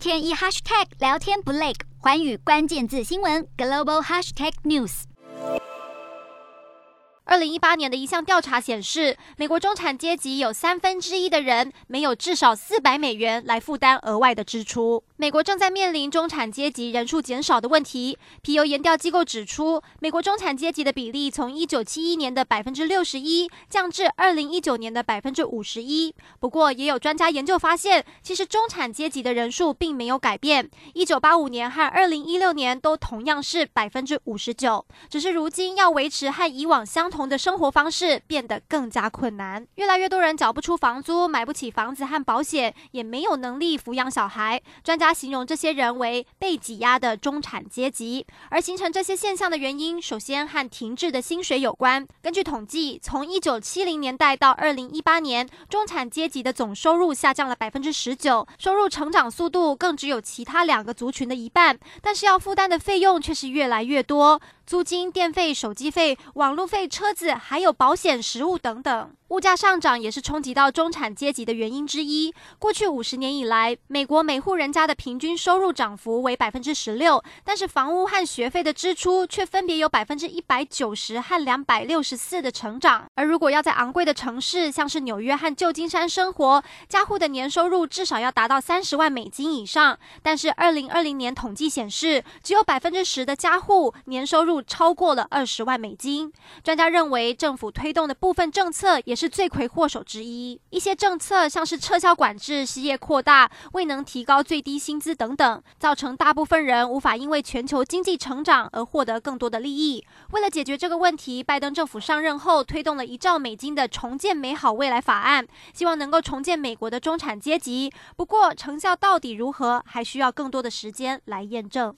天一 hashtag 聊天不累，环宇关键字新闻 global hashtag news。二零一八年的一项调查显示，美国中产阶级有三分之一的人没有至少四百美元来负担额外的支出。美国正在面临中产阶级人数减少的问题。皮尤研调机构指出，美国中产阶级的比例从一九七一年的百分之六十一降至二零一九年的百分之五十一。不过，也有专家研究发现，其实中产阶级的人数并没有改变。一九八五年和二零一六年都同样是百分之五十九，只是如今要维持和以往相同。的生活方式变得更加困难，越来越多人缴不出房租，买不起房子和保险，也没有能力抚养小孩。专家家形容这些人为被挤压的中产阶级。而形成这些现象的原因，首先和停滞的薪水有关。根据统计，从一九七零年代到二零一八年，中产阶级的总收入下降了百分之十九，收入成长速度更只有其他两个族群的一半，但是要负担的费用却是越来越多。租金、电费、手机费、网路费、车子，还有保险、食物等等。物价上涨也是冲击到中产阶级的原因之一。过去五十年以来，美国每户人家的平均收入涨幅为百分之十六，但是房屋和学费的支出却分别有百分之一百九十和两百六十四的成长。而如果要在昂贵的城市，像是纽约和旧金山生活，家户的年收入至少要达到三十万美金以上。但是二零二零年统计显示，只有百分之十的家户年收入超过了二十万美金。专家认为，政府推动的部分政策也是罪魁祸首之一，一些政策像是撤销管制、失业扩大、未能提高最低薪资等等，造成大部分人无法因为全球经济成长而获得更多的利益。为了解决这个问题，拜登政府上任后推动了一兆美金的重建美好未来法案，希望能够重建美国的中产阶级。不过，成效到底如何，还需要更多的时间来验证。